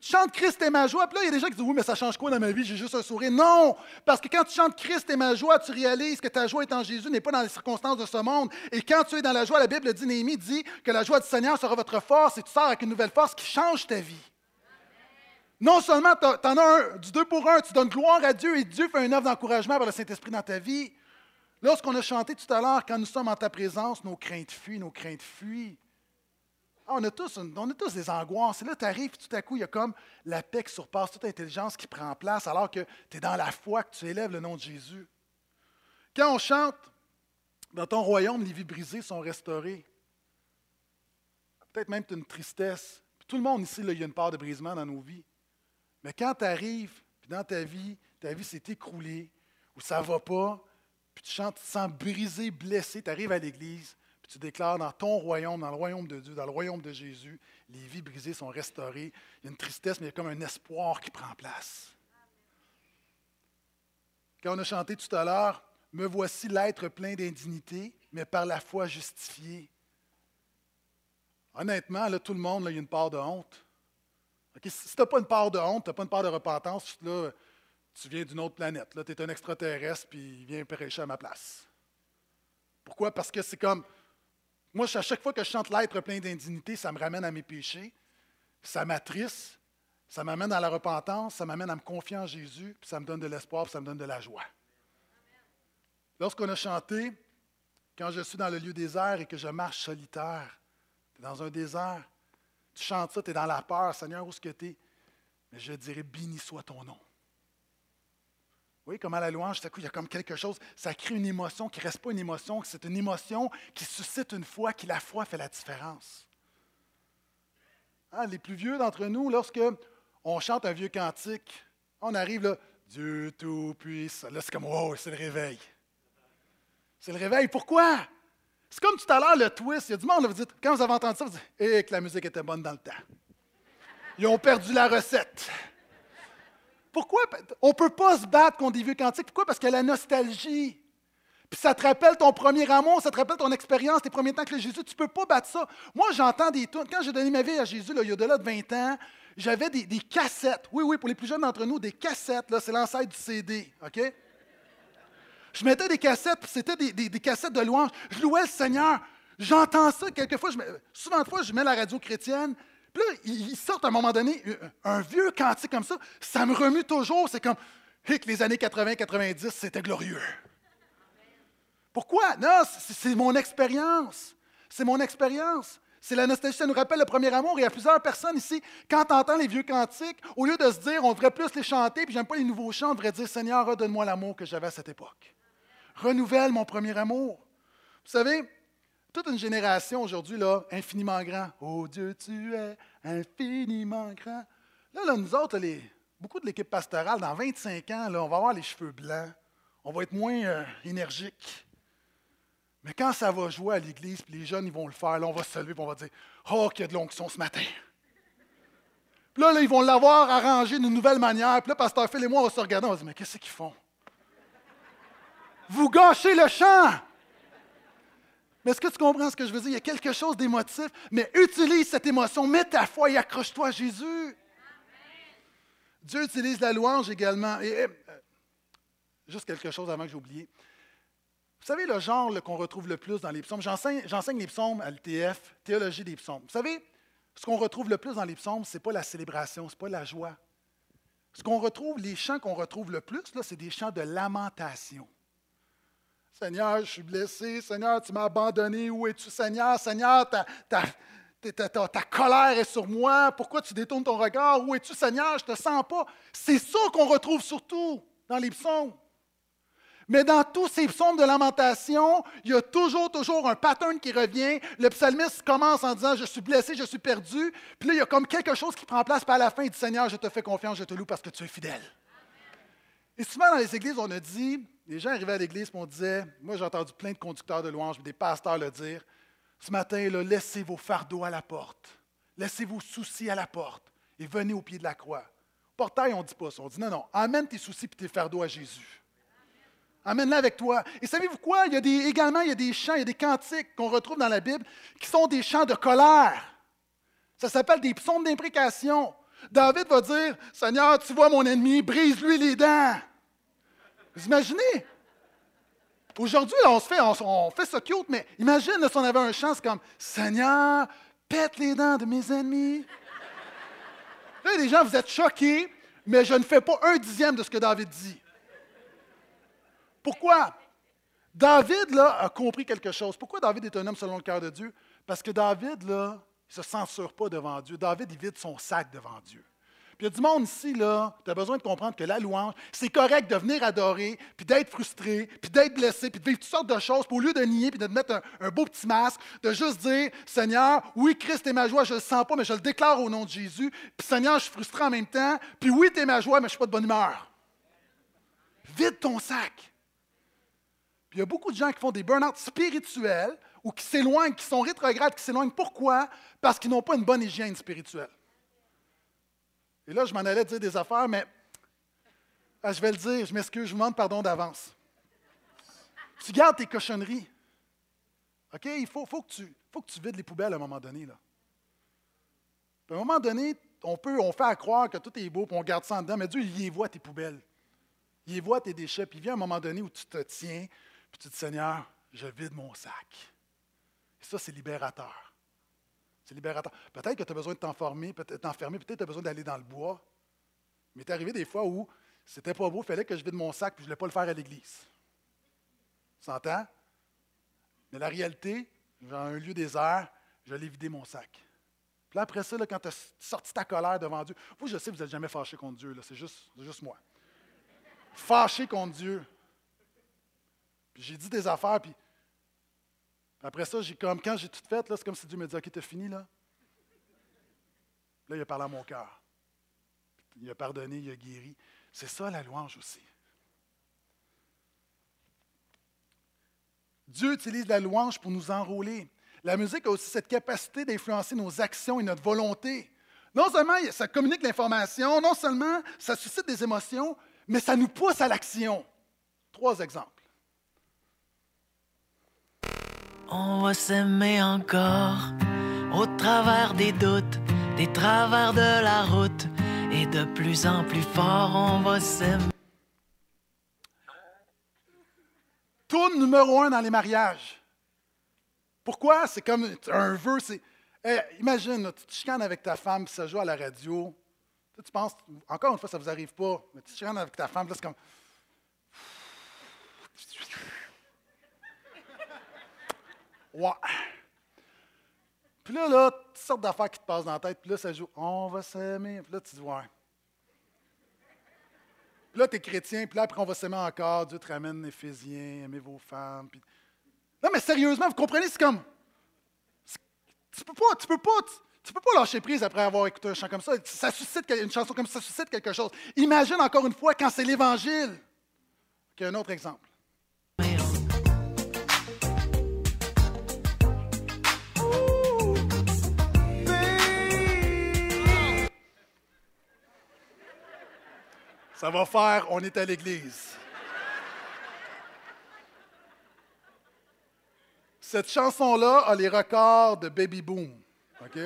Tu chantes Christ est ma joie. Puis là, il y a des gens qui disent, oui, mais ça change quoi dans ma vie? J'ai juste un sourire. Non! Parce que quand tu chantes Christ est ma joie, tu réalises que ta joie est en Jésus, n'est pas dans les circonstances de ce monde. Et quand tu es dans la joie, la Bible dit, Néhémie dit que la joie du Seigneur sera votre force et tu sors avec une nouvelle force qui change ta vie. Non seulement tu en as un, du deux pour un, tu donnes gloire à Dieu et Dieu fait une œuvre d'encouragement par le Saint-Esprit dans ta vie, Lorsqu'on a chanté tout à l'heure, quand nous sommes en ta présence, nos craintes fuient, nos craintes fuient. Ah, on, a tous, on a des angoisses. Et là, tu arrives, tout à coup, il y a comme la paix qui surpasse toute intelligence qui prend place, alors que tu es dans la foi, que tu élèves le nom de Jésus. Quand on chante, dans ton royaume, les vies brisées sont restaurées. Peut-être même tu as une tristesse. tout le monde ici, il y a une part de brisement dans nos vies. Mais quand tu arrives, puis dans ta vie, ta vie s'est écroulée, ou ça ne va pas, puis tu chantes, tu te sens brisé, blessé, tu arrives à l'Église, puis tu déclares dans ton royaume, dans le royaume de Dieu, dans le royaume de Jésus, les vies brisées sont restaurées. Il y a une tristesse, mais il y a comme un espoir qui prend place. Quand on a chanté tout à l'heure, Me voici l'être plein d'indignité, mais par la foi justifié. Honnêtement, là, tout le monde, il y a une part de honte. si tu n'as pas une part de honte, tu n'as pas une part de repentance, là, tu viens d'une autre planète. tu es un extraterrestre, puis il vient prêcher à ma place. Pourquoi? Parce que c'est comme. Moi, à chaque fois que je chante l'être plein d'indignité, ça me ramène à mes péchés, ça m'attriste, ça m'amène à la repentance, ça m'amène à me confier en Jésus, puis ça me donne de l'espoir, puis ça me donne de la joie. Lorsqu'on a chanté, quand je suis dans le lieu désert et que je marche solitaire, tu es dans un désert, tu chantes ça, tu es dans la peur, Seigneur, où est-ce que tu es? mais je dirais béni soit ton nom. Voyez comment la louange, tout à coup, il y a comme quelque chose, ça crée une émotion qui ne reste pas une émotion, c'est une émotion qui suscite une foi, qui la foi fait la différence. Hein, les plus vieux d'entre nous, lorsque on chante un vieux cantique, on arrive là, Dieu Tout-Puissant. Là, c'est comme, wow, c'est le réveil. C'est le réveil. Pourquoi? C'est comme tout à l'heure, le twist. Il y a du monde, là, vous dites, quand vous avez entendu ça, vous dites, eh, que la musique était bonne dans le temps. Ils ont perdu la recette. Pourquoi? On ne peut pas se battre contre des vieux cantiques? Pourquoi? Parce a la nostalgie. Puis ça te rappelle ton premier amour, ça te rappelle ton expérience, tes premiers temps avec Jésus. Tu ne peux pas battre ça. Moi, j'entends des. Quand j'ai donné ma vie à Jésus, là, il y a au-delà de 20 ans, j'avais des, cassettes. Oui, oui, pour les plus jeunes d'entre nous, des cassettes. C'est l'ancêtre du CD. OK? Je mettais des cassettes, puis c'était des, cassettes de louange. Je louais le Seigneur. J'entends ça quelquefois. Je souvent de fois, je mets la radio chrétienne. Puis là, ils sortent à un moment donné un vieux cantique comme ça. Ça me remue toujours. C'est comme, que les années 80-90, c'était glorieux. Pourquoi? Non, c'est mon expérience. C'est mon expérience. C'est la nostalgie, ça nous rappelle le premier amour. Il y a plusieurs personnes ici, quand tu entends les vieux cantiques, au lieu de se dire on devrait plus les chanter, puis j'aime pas les nouveaux chants, on devrait dire Seigneur, redonne-moi l'amour que j'avais à cette époque. Renouvelle mon premier amour. Vous savez, toute une génération aujourd'hui, là, infiniment grand. Oh Dieu, tu es infiniment grand. Là, là nous autres, beaucoup de l'équipe pastorale, dans 25 ans, là, on va avoir les cheveux blancs. On va être moins euh, énergique. Mais quand ça va jouer à l'église, puis les jeunes ils vont le faire, là, on va se lever et on va dire Oh, qu'il y a de l'onction ce matin. Puis là, là, ils vont l'avoir arrangé d'une nouvelle manière. Puis là, Pasteur Phil et moi, on va se regarder, on va dire Mais qu'est-ce qu'ils font? Vous gâchez le chant mais est-ce que tu comprends ce que je veux dire? Il y a quelque chose d'émotif, mais utilise cette émotion, mets ta foi et accroche-toi à Jésus. Dieu utilise la louange également. Et, euh, juste quelque chose avant que j'ai oublié. Vous savez le genre qu'on retrouve le plus dans les psaumes? J'enseigne les psaumes à l'ITF, théologie des psaumes. Vous savez, ce qu'on retrouve le plus dans les psaumes, ce n'est pas la célébration, ce n'est pas la joie. Ce qu'on retrouve, les chants qu'on retrouve le plus, c'est des chants de lamentation. Seigneur, je suis blessé. Seigneur, tu m'as abandonné. Où es-tu, Seigneur? Seigneur, ta, ta, colère est sur moi. Pourquoi tu détournes ton regard? Où es-tu, Seigneur? Je ne te sens pas. C'est ça qu'on retrouve surtout dans les psaumes. Mais dans tous ces psaumes de lamentation, il y a toujours, toujours un pattern qui revient. Le psalmiste commence en disant Je suis blessé, je suis perdu. Puis là, il y a comme quelque chose qui prend place. Puis à la fin, il dit Seigneur, je te fais confiance, je te loue parce que tu es fidèle. Et souvent dans les églises, on a dit Les gens arrivaient à l'église et on disait Moi, j'ai entendu plein de conducteurs de louanges, des pasteurs le dire Ce matin, là, laissez vos fardeaux à la porte. Laissez vos soucis à la porte et venez au pied de la croix. Portail, on ne dit pas ça. On dit non, non, amène tes soucis et tes fardeaux à Jésus. Amène-la avec toi. Et savez-vous quoi? Il y a des, également, il y a des chants, il y a des cantiques qu'on retrouve dans la Bible qui sont des chants de colère. Ça s'appelle des psaumes d'imprécation. David va dire Seigneur, tu vois mon ennemi, brise-lui les dents. Vous imaginez? Aujourd'hui, on, se fait, on, fait ça cute, mais imagine si on avait un chant comme Seigneur, pète les dents de mes ennemis. Là, les gens, vous êtes choqués, mais je ne fais pas un dixième de ce que David dit. Pourquoi? David, là, a compris quelque chose. Pourquoi David est un homme selon le cœur de Dieu? Parce que David, là, il ne se censure pas devant Dieu. David, il vide son sac devant Dieu. Puis il y a du monde ici, là, tu as besoin de comprendre que la louange, c'est correct de venir adorer, puis d'être frustré, puis d'être blessé, puis de vivre toutes sortes de choses, puis au lieu de nier, puis de mettre un, beau petit masque, de juste dire, Seigneur, oui, Christ est ma joie, je le sens pas, mais je le déclare au nom de Jésus, puis Seigneur, je suis frustré en même temps, puis oui, tu es ma joie, mais je suis pas de bonne humeur. Vide ton sac. Puis il y a beaucoup de gens qui font des burn-out spirituels ou qui s'éloignent, qui sont rétrogrades, qui s'éloignent. Pourquoi? Parce qu'ils n'ont pas une bonne hygiène spirituelle. Et là, je m'en allais dire des affaires, mais ah, je vais le dire, je m'excuse, je vous demande pardon d'avance. Tu gardes tes cochonneries. OK? Il faut, que tu, faut que tu vides les poubelles à un moment donné. Là. à un moment donné, on peut, on fait à croire que tout est beau, puis on garde ça en dedans, mais Dieu, il y voit tes poubelles. Il voit tes déchets, puis il vient un moment donné où tu te tiens, puis tu dis, Seigneur, je vide mon sac. Et ça, c'est libérateur. C'est libérateur. Peut-être que tu as besoin de t'enfermer, peut-être peut-être tu as besoin d'aller dans le bois. Mais tu arrivé des fois où c'était pas beau, il fallait que je vide mon sac, puis je ne voulais pas le faire à l'église. Tu s'entends? Mais la réalité, j'ai un lieu désert, je l'ai vidé mon sac. Puis après ça, là, quand tu as sorti ta colère devant Dieu, vous, je sais vous n'êtes jamais fâché contre Dieu, c'est juste, juste moi. Fâché contre Dieu. Puis j'ai dit des affaires, puis après ça, j'ai comme, quand j'ai tout fait, c'est comme si Dieu me dit, OK, t'as fini, là. Là, il a parlé à mon cœur. Il a pardonné, il a guéri. C'est ça la louange aussi. Dieu utilise la louange pour nous enrôler. La musique a aussi cette capacité d'influencer nos actions et notre volonté. Non seulement ça communique l'information, non seulement ça suscite des émotions, mais ça nous pousse à l'action. Trois exemples. On va s'aimer encore au travers des doutes, des travers de la route, et de plus en plus fort on va s'aimer. Tourne numéro un dans les mariages. Pourquoi? C'est comme un vœu. C'est, imagine, tu te chicanes avec ta femme, ça joue à la radio. Tu, penses, encore une fois, ça ne vous arrive pas, mais tu te chicanes avec ta femme, là, c'est comme. Ouais. Puis là, là, toutes sortes d'affaires qui te passent dans la tête, puis là, ça joue On va s'aimer. Puis là, tu dis Ouais. Puis là, tu es chrétien, puis là, après, on va s'aimer encore. Dieu te ramène Éphésiens, aimez vos femmes. Puis... Non, mais sérieusement, vous comprenez, c'est comme. Tu peux pas, tu peux pas, tu, peux pas lâcher prise après avoir écouté un chant comme ça. Ça suscite une chanson comme ça, ça suscite quelque chose. Imagine encore une fois quand c'est l'Évangile. Un autre exemple. Ça va faire On est à l'église. Cette chanson-là a les records de Baby Boom. OK?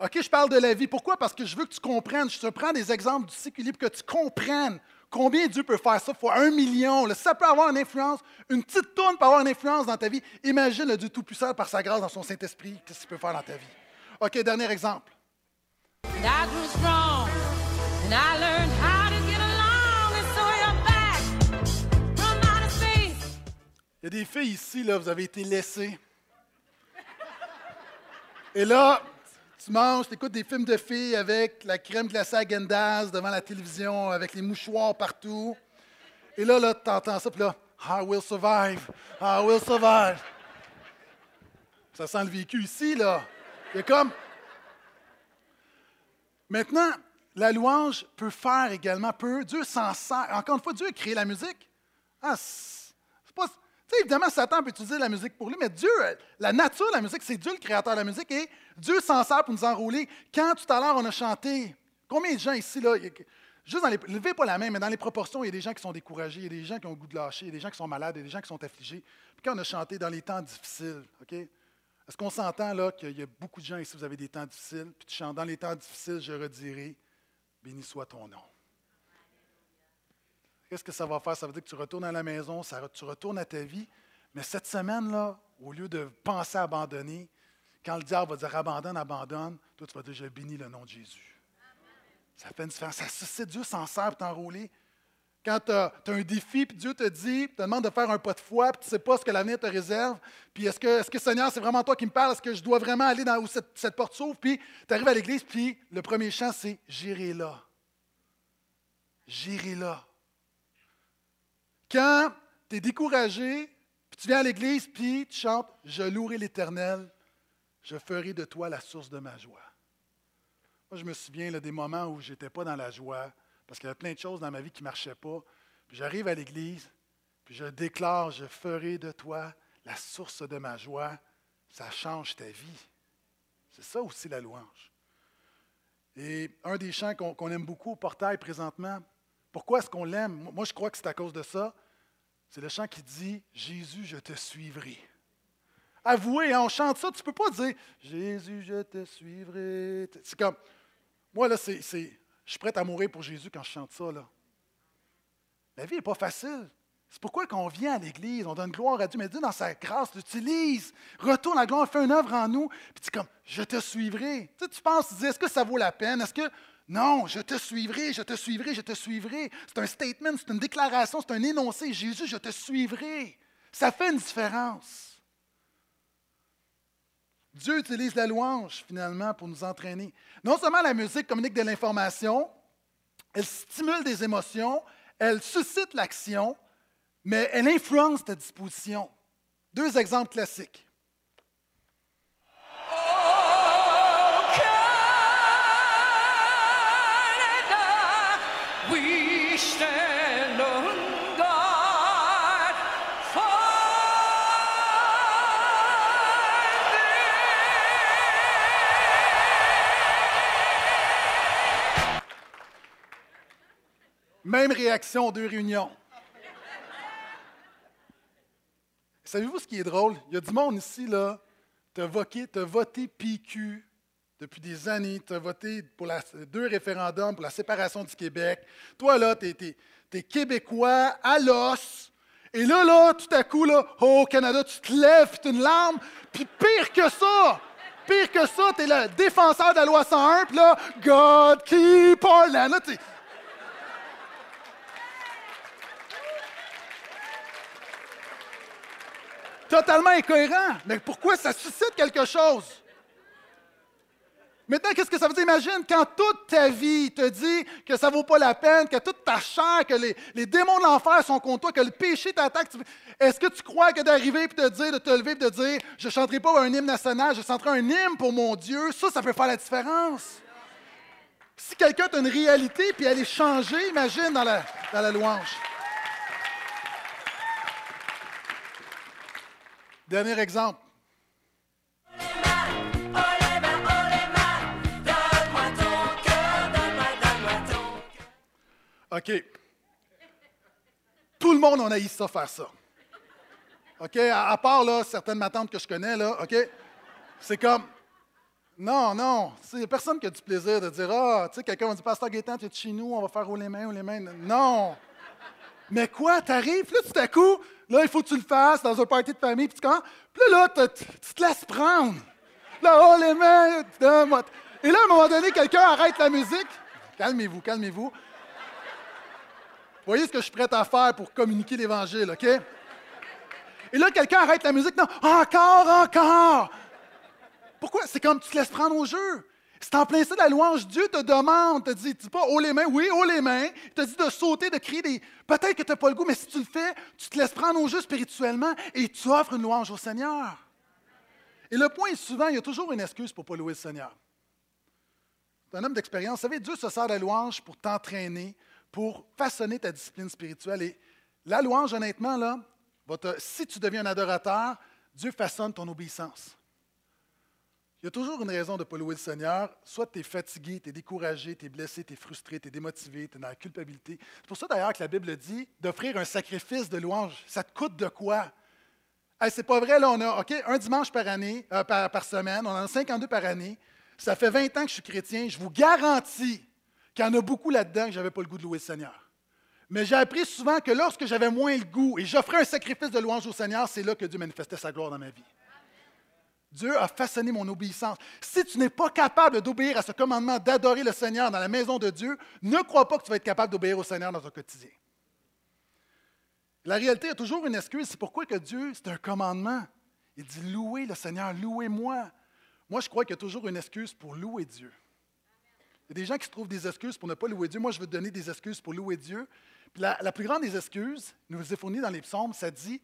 OK, je parle de la vie. Pourquoi? Parce que je veux que tu comprennes. Je te prends des exemples du cycle que tu comprennes combien Dieu peut faire ça fois un million. ça peut avoir une influence. Une petite tourne peut avoir une influence dans ta vie. Imagine le Dieu Tout-Puissant par sa grâce dans son Saint-Esprit. Qu'est-ce qu'il peut faire dans ta vie? OK, dernier exemple. Il y a des filles ici, là, vous avez été laissées. Et là, tu manges, tu écoutes des films de filles avec la crème glacée à Gendaz devant la télévision, avec les mouchoirs partout. Et là, là, tu entends ça, puis là, I will survive, I will survive. Ça sent le vécu ici, là. Il y a comme. Maintenant, la louange peut faire également, peu. Dieu s'en sert. Encore une fois, Dieu a créé la musique. Ah, c'est pas. Évidemment, Satan peut utiliser la musique pour lui, mais Dieu, la nature de la musique, c'est Dieu le créateur de la musique et Dieu s'en sert pour nous enrouler. Quand tout à l'heure on a chanté, combien de gens ici, là, juste dans les. Levez pas la main, mais dans les proportions, il y a des gens qui sont découragés, il y a des gens qui ont le goût de lâcher, il y a des gens qui sont malades, il y a des gens qui sont affligés. Puis quand on a chanté dans les temps difficiles, OK? Est-ce qu'on s'entend là qu'il y a beaucoup de gens ici, vous avez des temps difficiles, puis tu chantes dans les temps difficiles, je redirai béni soit ton nom. Qu'est-ce que ça va faire? Ça veut dire que tu retournes à la maison, tu retournes à ta vie. Mais cette semaine-là, au lieu de penser à abandonner, quand le diable va dire abandonne, abandonne, toi tu vas dire je bénis le nom de Jésus. Ça fait une différence. Ça suscite Dieu s'en sert pour t'enrouler. Quand tu as, un défi, puis Dieu te dit, te demande de faire un pas de foi, puis tu ne sais pas ce que l'avenir te réserve, puis est-ce que, est Seigneur, c'est vraiment toi qui me parles, est-ce que je dois vraiment aller dans où cette, porte s'ouvre, puis tu arrives à l'église, puis le premier chant, c'est J'irai là. J'irai là. Quand tu es découragé, puis tu viens à l'église, puis tu chantes Je louerai l'Éternel, je ferai de toi la source de ma joie. Moi, je me souviens des moments où je n'étais pas dans la joie, parce qu'il y avait plein de choses dans ma vie qui ne marchaient pas. Puis j'arrive à l'église, puis je déclare, je ferai de toi la source de ma joie. Ça change ta vie. C'est ça aussi la louange. Et un des chants qu'on aime beaucoup au portail présentement, pourquoi est-ce qu'on l'aime? Moi, je crois que c'est à cause de ça. C'est le chant qui dit Jésus, je te suivrai. Avouez, hein, on chante ça, tu ne peux pas dire Jésus, je te suivrai. C'est comme, moi, là, c'est je suis prêt à mourir pour Jésus quand je chante ça. La vie n'est pas facile. C'est pourquoi quand on vient à l'Église, on donne gloire à Dieu, mais Dieu, dans sa grâce, l'utilise. Retourne la gloire, fais une œuvre en nous, puis tu comme, je te suivrai. Tu, tu penses, tu dis, est-ce que ça vaut la peine? Est-ce que. Non, je te suivrai, je te suivrai, je te suivrai. C'est un statement, c'est une déclaration, c'est un énoncé. Jésus, je te suivrai. Ça fait une différence. Dieu utilise la louange, finalement, pour nous entraîner. Non seulement la musique communique de l'information, elle stimule des émotions, elle suscite l'action, mais elle influence ta disposition. Deux exemples classiques. We stand Même réaction aux deux réunions. Savez-vous ce qui est drôle? Il y a du monde ici, là, tu voté, PQ depuis des années, tu as voté pour la- deux référendums pour la séparation du Québec. Toi, là, tu es, québécois à l'os. Et là, là, tout à coup, là, oh, Canada, tu te lèves, tu une larme. Puis pire que ça, pire que ça, tu es le défenseur de la loi 101, puis là, God keep our land. Là, totalement incohérent. Mais pourquoi ça suscite quelque chose? Maintenant, qu'est-ce que ça veut dire? Imagine quand toute ta vie te dit que ça ne vaut pas la peine, que toute ta chair, que les, les démons de l'enfer sont contre toi, que le péché t'attaque. Est-ce que tu crois que d'arriver et de dire, de te lever et de dire, je ne chanterai pas un hymne national, je chanterai un hymne pour mon Dieu, ça, ça peut faire la différence. Si quelqu'un a une réalité puis elle est changée, imagine dans la, dans la louange. Dernier exemple. OK. Tout le monde, on a ça faire ça. OK? À, part là, certaines matantes que je connais, là, OK? C'est comme. Non, non. Il n'y a personne qui a du plaisir de dire Ah, tu sais, quelqu'un va dire Pasteur Gaétan, tu es chez nous, on va faire rouler les mains, rouler les mains. Non. Mais quoi, t'arrives, là, tout à coup, là, il faut que tu le fasses dans un party de famille, puis tu quand? Puis là, là, tu te laisses prendre. Là, oh, les mains. Et là, à un moment donné, quelqu'un arrête la musique. Calmez-vous, calmez-vous. Vous voyez ce que je suis prêt à faire pour communiquer l'Évangile, OK? Et là, quelqu'un arrête la musique. Non, encore, encore. Pourquoi? C'est comme tu te laisses prendre au jeu. C'est en plein ça la louange. Dieu te demande, te dit, dis pas haut les mains, oui, haut les mains. Il te dit de sauter, de crier des. Peut-être que tu n'as pas le goût, mais si tu le fais, tu te laisses prendre au jeu spirituellement et tu offres une louange au Seigneur. Et le point est souvent, il y a toujours une excuse pour ne pas louer le Seigneur. Un homme d'expérience. Vous savez, Dieu se sert de la louange pour t'entraîner, pour façonner ta discipline spirituelle. Et la louange, honnêtement, là, si tu deviens un adorateur, Dieu façonne ton obéissance. Il y a toujours une raison de ne pas louer le Seigneur. Soit tu es fatigué, tu es découragé, tu es blessé, tu es frustré, tu es démotivé, tu es dans la culpabilité. C'est pour ça d'ailleurs que la Bible dit d'offrir un sacrifice de louange. Ça te coûte de quoi? Hey, c'est pas vrai, là, on a OK, un dimanche par année, euh, par, semaine, on en a 52 par année. Ça fait 20 ans que je suis chrétien. Je vous garantis qu'il y en a beaucoup là-dedans que je n'avais pas le goût de louer le Seigneur. Mais j'ai appris souvent que lorsque j'avais moins le goût et j'offrais un sacrifice de louange au Seigneur, c'est là que Dieu manifestait sa gloire dans ma vie. Dieu a façonné mon obéissance. Si tu n'es pas capable d'obéir à ce commandement d'adorer le Seigneur dans la maison de Dieu, ne crois pas que tu vas être capable d'obéir au Seigneur dans ton quotidien. La réalité, a toujours une excuse. C'est pourquoi que Dieu, c'est un commandement. Il dit louez le Seigneur, louez-moi. Moi, je crois qu'il y a toujours une excuse pour louer Dieu. Il y a des gens qui se trouvent des excuses pour ne pas louer Dieu. Moi, je veux te donner des excuses pour louer Dieu. La plus grande des excuses, nous est fournie dans les psaumes, ça dit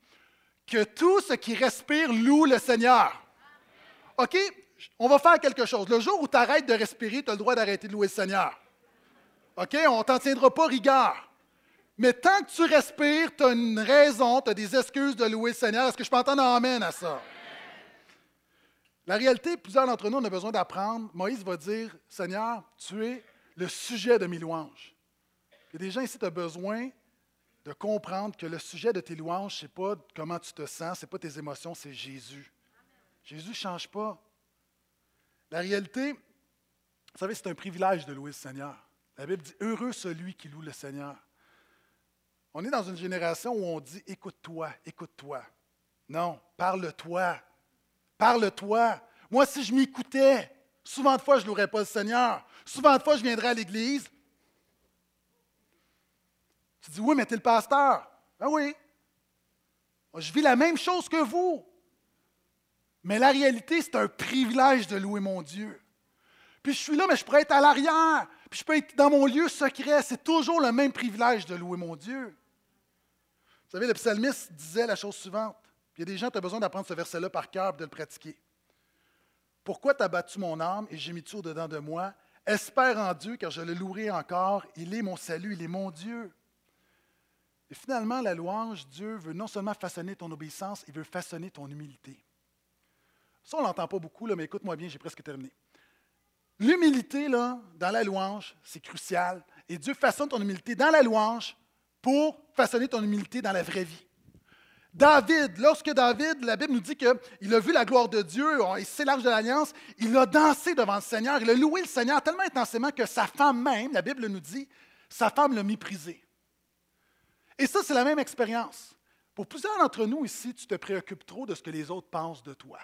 que tout ce qui respire loue le Seigneur. OK, on va faire quelque chose. Le jour où tu arrêtes de respirer, tu as le droit d'arrêter de louer le Seigneur. OK, on ne t'en tiendra pas rigueur. Mais tant que tu respires, tu as une raison, tu as des excuses de louer le Seigneur. Est-ce que je peux entendre un amen à ça? La réalité, plusieurs d'entre nous, on a besoin d'apprendre. Moïse va dire Seigneur, tu es le sujet de mes louanges. Il y a des ici, tu as besoin de comprendre que le sujet de tes louanges, ce n'est pas comment tu te sens, ce n'est pas tes émotions, c'est Jésus. Jésus ne change pas. La réalité, vous savez, c'est un privilège de louer le Seigneur. La Bible dit Heureux celui qui loue le Seigneur. On est dans une génération où on dit Écoute-toi, écoute-toi. Non, parle-toi. Parle-toi. Moi, si je m'écoutais, souvent de fois, je ne louerais pas le Seigneur. Souvent de fois, je viendrais à l'Église. Tu dis Oui, mais tu es le pasteur. Ben oui. Je vis la même chose que vous. Mais la réalité, c'est un privilège de louer mon Dieu. Puis je suis là, mais je pourrais être à l'arrière. Puis je peux être dans mon lieu secret. C'est toujours le même privilège de louer mon Dieu. Vous savez, le psalmiste disait la chose suivante. Il y a des gens qui ont besoin d'apprendre ce verset-là par cœur et de le pratiquer. Pourquoi t'as battu mon âme et j'ai mis tout au-dedans de moi? Espère en Dieu, car je le louerai encore. Il est mon salut, il est mon Dieu. Et finalement, la louange, Dieu veut non seulement façonner ton obéissance, il veut façonner ton humilité. Ça, on ne l'entend pas beaucoup, là, mais écoute-moi bien, j'ai presque terminé. L'humilité, là, dans la louange, c'est crucial. Et Dieu façonne ton humilité dans la louange pour façonner ton humilité dans la vraie vie. David, lorsque David, la Bible nous dit qu'il a vu la gloire de Dieu, il s'élarge de l'alliance, il a dansé devant le Seigneur, il a loué le Seigneur tellement intensément que sa femme même, la Bible nous dit, sa femme l'a méprisé. Et ça, c'est la même expérience. Pour plusieurs d'entre nous ici, tu te préoccupes trop de ce que les autres pensent de toi.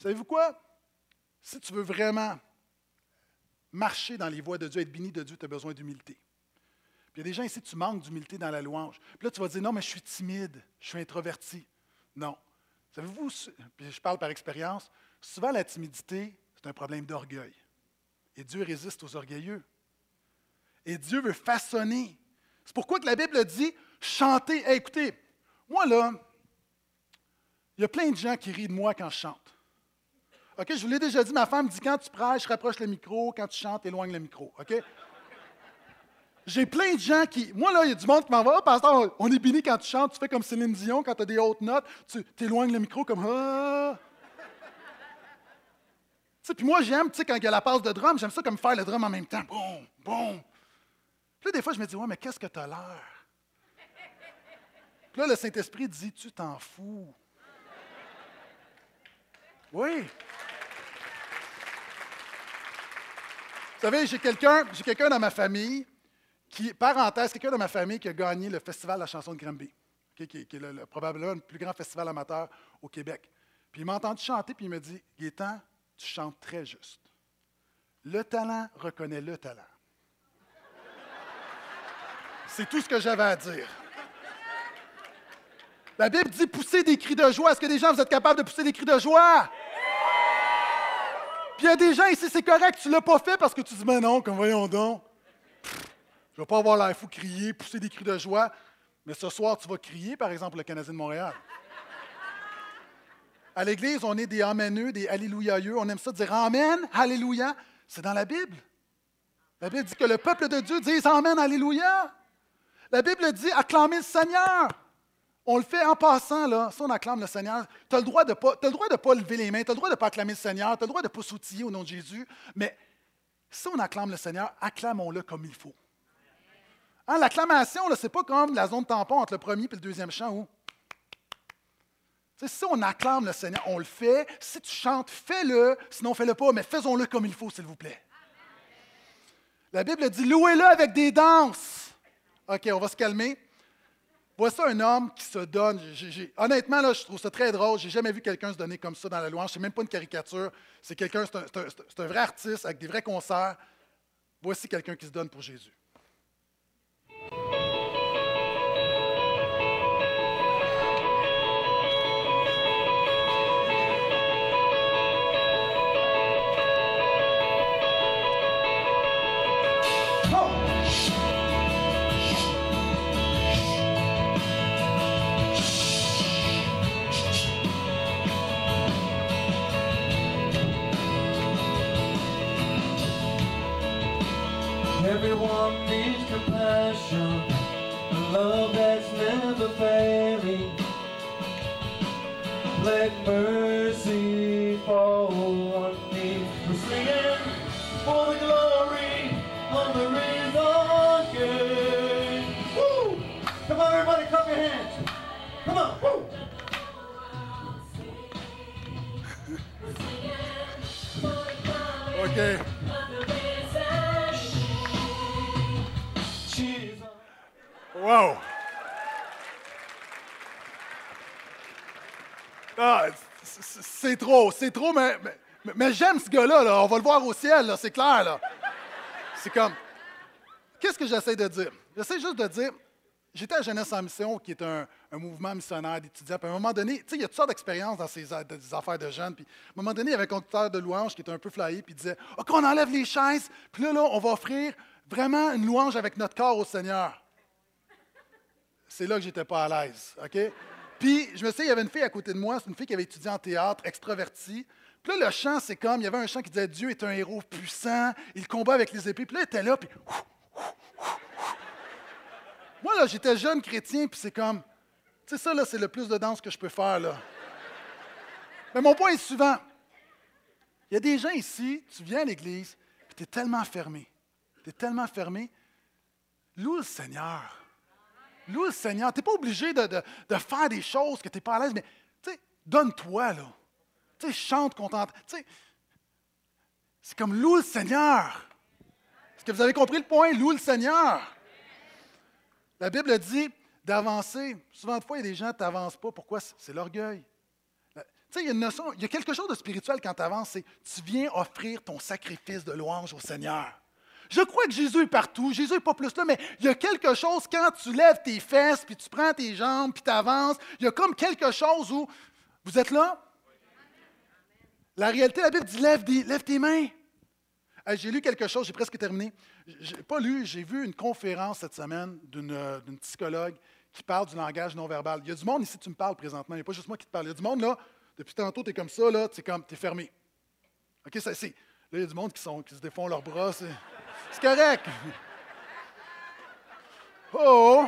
Savez-vous quoi? Si tu veux vraiment marcher dans les voies de Dieu, être béni de Dieu, tu as besoin d'humilité. Il y a des gens ici, tu manques d'humilité dans la louange. Puis là, tu vas dire, non, mais je suis timide, je suis introverti. Non. Savez-vous, puis je parle par expérience, souvent la timidité, c'est un problème d'orgueil. Et Dieu résiste aux orgueilleux. Et Dieu veut façonner. C'est pourquoi que la Bible dit, chanter. écoutez, moi là, il y a plein de gens qui rient de moi quand je chante. OK, je vous l'ai déjà dit, ma femme dit quand tu prêches, rapproche le micro, quand tu chantes, éloigne le micro. OK? J'ai plein de gens qui. Moi, là, il y a du monde qui m'envoie. Oh, pasteur, on est béni quand tu chantes, tu fais comme Céline Dion, quand tu as des hautes notes, tu éloignes le micro comme. Ah. Puis moi, j'aime, tu sais, quand il y a la passe de drum, j'aime ça comme faire le drum en même temps. Bon, bon. Puis là, des fois, je me dis, ouais, mais qu'est-ce que tu as l'air? Puis là, le Saint-Esprit dit, tu t'en fous. Oui. Vous savez, j'ai quelqu'un, dans ma famille qui, parenthèse, quelqu'un de ma famille qui a gagné le Festival de la chanson de Granby, qui, est probablement le plus grand festival amateur au Québec. Puis il m'a entendu chanter, puis il me dit Gaétan, tu chantes très juste. Le talent reconnaît le talent. C'est tout ce que j'avais à dire. La Bible dit pousser des cris de joie. Est-ce que des gens, vous êtes capables de pousser des cris de joie? Puis il y a des gens ici, c'est correct, tu ne l'as pas fait parce que tu dis, mais non, comme voyons donc. Je ne vais pas avoir l'air fou crier, pousser des cris de joie, mais ce soir, tu vas crier, par exemple, le Canadien de Montréal. À l'Église, on est des ameneux, des alléluiaeux. On aime ça dire Amen, Alléluia. C'est dans la Bible. La Bible dit que le peuple de Dieu dise Amen, Alléluia. La Bible dit acclamez le Seigneur. On le fait en passant, là. Si on acclame le Seigneur, tu as le droit de de pas lever les mains, tu as le droit de ne pas acclamer le Seigneur, tu as le droit de ne pas s'outiller au nom de Jésus. Mais si on acclame le Seigneur, acclamons-le comme il faut. Hein, l'acclamation, ce n'est pas comme la zone tampon entre le premier et le deuxième chant où. si on acclame le Seigneur, on le fait. Si tu chantes, fais-le. Sinon, fais-le pas, mais faisons-le comme il faut, s'il vous plaît. La Bible dit louez-le avec des danses. OK, on va se calmer. Voici un homme qui se donne. honnêtement, là, je trouve ça très drôle. Je n'ai jamais vu quelqu'un se donner comme ça dans la louange. Ce n'est même pas une caricature. C'est quelqu'un, c'est un vrai artiste avec des vrais concerts. Voici quelqu'un qui se donne pour Jésus. Everyone needs compassion, a love that's never failing. Let mercy fall on me. We're singing for the glory of the risen King. Woo! Come on, everybody, clap your hands. Come on, woo! Okay. Wow! Ah, c'est trop, c'est trop, mais, mais, j'aime ce gars-là, là. on va le voir au ciel, c'est clair. Là. C'est comme. Qu'est-ce que j'essaie de dire? J'essaie juste de dire, j'étais à Jeunesse en Mission, qui est un, mouvement missionnaire d'étudiants. Puis à un moment donné, tu sais, il y a toutes sortes d'expériences dans ces affaires de jeunes. Puis à un moment donné, il y avait un conducteur de louange qui était un peu flyé, puis il disait OK, on enlève les chaises, puis là, là, on va offrir vraiment une louange avec notre corps au Seigneur. C'est là que j'étais pas à l'aise, OK? Puis, je me souviens, il y avait une fille à côté de moi, c'est une fille qui avait étudié en théâtre, extravertie. Puis là, le chant, c'est comme, il y avait un chant qui disait Dieu est un héros puissant, il combat avec les épées. Puis là, elle était là, puis. Moi, là, j'étais jeune chrétien, puis c'est comme. Tu sais, ça, là, c'est le plus de danse que je peux faire, là. Mais mon point est suivant. Il y a des gens ici, tu viens à l'église, puis tu es tellement fermé. Tu es tellement fermé. Loue le Seigneur. Loue le Seigneur. Tu n'es pas obligé de, faire des choses que tu n'es pas à l'aise, mais donne-toi, là. Tu sais, chante contente. C'est comme loue le Seigneur. Est-ce que vous avez compris le point? Loue le Seigneur. La Bible dit d'avancer. Souvent de fois, il y a des gens qui n'avancent pas. Pourquoi? C'est l'orgueil. Il y a il y a quelque chose de spirituel quand tu avances, c'est tu viens offrir ton sacrifice de louange au Seigneur. Je crois que Jésus est partout, Jésus n'est pas plus là, mais il y a quelque chose quand tu lèves tes fesses, puis tu prends tes jambes, puis tu avances, il y a comme quelque chose où vous êtes là. La réalité, la Bible dit lève, des- lève tes mains. J'ai lu quelque chose, j'ai presque terminé. Je n'ai pas lu, j'ai vu une conférence cette semaine d'une euh, psychologue qui parle du langage non verbal. Il y a du monde ici, tu me parles présentement, il n'y a pas juste moi qui te parle. Il y a du monde là, depuis tantôt, tu es comme ça, là, tu es comme, t'es fermé. OK, ça, c'est. Là, il y a du monde qui, sont, qui se défont leurs bras. C'est correct. Oh!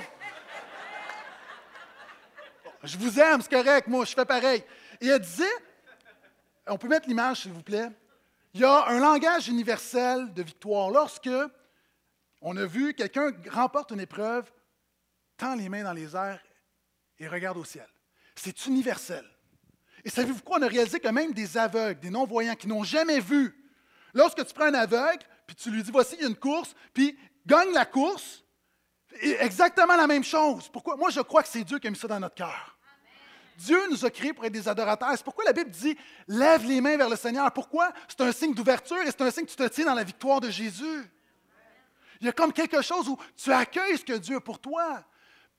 Je vous aime, c'est correct, moi, je fais pareil. Et elle disait, on peut mettre l'image, s'il vous plaît. Il y a un langage universel de victoire. Lorsque on a vu quelqu'un remporte une épreuve, tend les mains dans les airs et regarde au ciel. C'est universel. Et savez-vous quoi? On a réalisé que même des aveugles, des non-voyants qui n'ont jamais vu, lorsque tu prends un aveugle, puis tu lui dis, voici, il y a une course, puis gagne la course, exactement la même chose. Pourquoi? Moi, je crois que c'est Dieu qui a mis ça dans notre cœur. Dieu nous a créés pour être des adorateurs. C'est pourquoi la Bible dit lève les mains vers le Seigneur. Pourquoi? C'est un signe d'ouverture et c'est un signe que tu te tiens dans la victoire de Jésus. Il y a comme quelque chose où tu accueilles ce que Dieu a pour toi.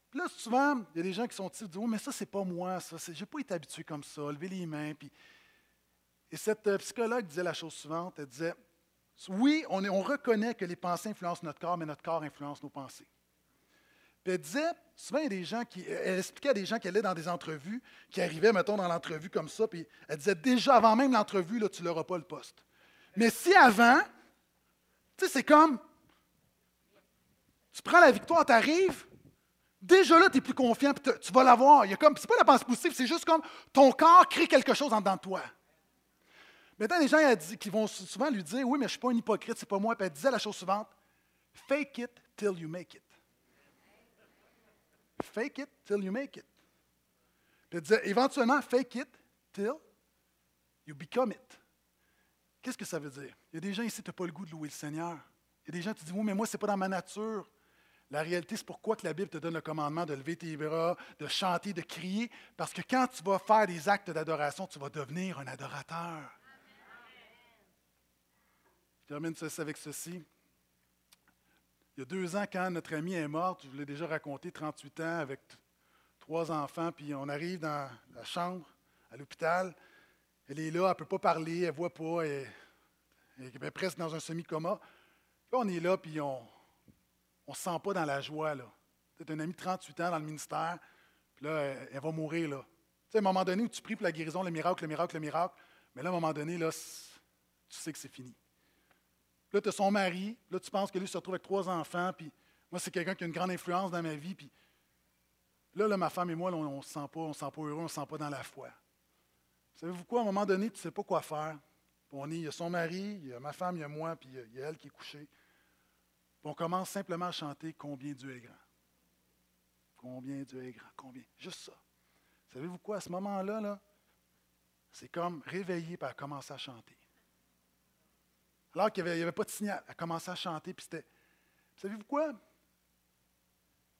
Puis là, souvent, il y a des gens qui sont disent Oh, mais ça, c'est pas moi, ça. Je n'ai pas été habitué comme ça, lever les mains. Puis... Et cette euh, psychologue disait la chose suivante elle disait Oui, on, reconnaît que les pensées influencent notre corps, mais notre corps influence nos pensées. Puis elle disait, souvent, il y a des gens qui. Elle expliquait à des gens qui allaient dans des entrevues, qui arrivaient, mettons, dans l'entrevue comme ça, puis elle disait déjà avant même l'entrevue, là, tu n'auras pas le poste. Mais si avant, tu sais, c'est comme. Tu prends la victoire, tu arrives, déjà là, tu es plus confiant, puis tu vas l'avoir. Il y comme. C'est pas la pensée positive, c'est juste comme ton corps crée quelque chose en dedans de toi. Maintenant, les gens elle dit- qui vont souvent lui dire Oui, mais je ne suis pas un hypocrite, c'est pas moi. Puis elle disait la chose suivante Fake it till you make it. Fake it till you make it. Puis elle disait, éventuellement, fake it till you become it. Qu'est-ce que ça veut dire? Il y a des gens ici, tu n'as pas le goût de louer le Seigneur. Il y a des gens qui disent, oui, mais moi, ce n'est pas dans ma nature. La réalité, c'est pourquoi que la Bible te donne le commandement de lever tes bras, de chanter, de crier? Parce que quand tu vas faire des actes d'adoration, tu vas devenir un adorateur. Je termine avec ceci. Il y a deux ans, quand notre amie est morte, je vous l'ai déjà raconté, 38 ans, avec trois enfants, puis on arrive dans la chambre à l'hôpital. Elle est là, elle ne peut pas parler, elle ne voit pas, elle, est presque dans un semi-coma. Là, on est là, puis on ne se sent pas dans la joie. là. C'est un ami de 38 ans dans le ministère, puis là, elle, va mourir. Là. Tu sais, à un moment donné où tu pries pour la guérison, le miracle, le miracle, le miracle, mais là, à un moment donné, tu sais que c'est fini. Là, tu as son mari. Là, tu penses que lui se retrouve avec trois enfants. Puis moi, c'est quelqu'un qui a une grande influence dans ma vie. Puis là, ma femme et moi, on ne se sent pas, on se sent pas heureux, on ne se sent pas dans la foi. Savez-vous quoi? À un moment donné, tu ne sais pas quoi faire. On est, il y a son mari, il y a ma femme, il y a moi, puis il y a, elle qui est couchée. Puis on commence simplement à chanter combien Dieu est grand. Combien Dieu est grand, combien. Juste ça. Savez-vous quoi? À ce moment-là, là, c'est comme réveiller et commencer à chanter. Alors qu'il n'y avait, pas de signal. Elle a commencé à chanter, puis c'était. Savez-vous quoi?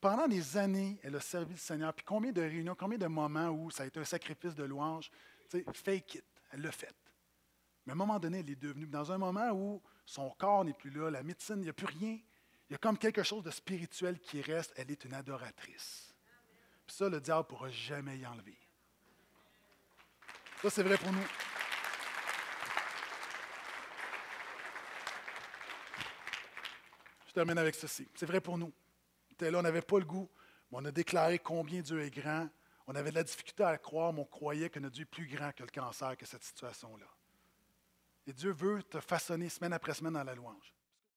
Pendant des années, elle a servi le Seigneur. Puis combien de réunions, combien de moments où ça a été un sacrifice de louange? Tu sais, fake it. Elle l'a fait. Mais à un moment donné, elle est devenue. Dans un moment où son corps n'est plus là, la médecine, il n'y a plus rien. Il y a comme quelque chose de spirituel qui reste. Elle est une adoratrice. Puis ça, le diable ne pourra jamais y enlever. Ça, c'est vrai pour nous. Termine avec ceci. C'est vrai pour nous. On on n'avait pas le goût, mais on a déclaré combien Dieu est grand. On avait de la difficulté à croire, mais on croyait que notre Dieu est plus grand que le cancer, que cette situation-là. Et Dieu veut te façonner semaine après semaine dans la louange.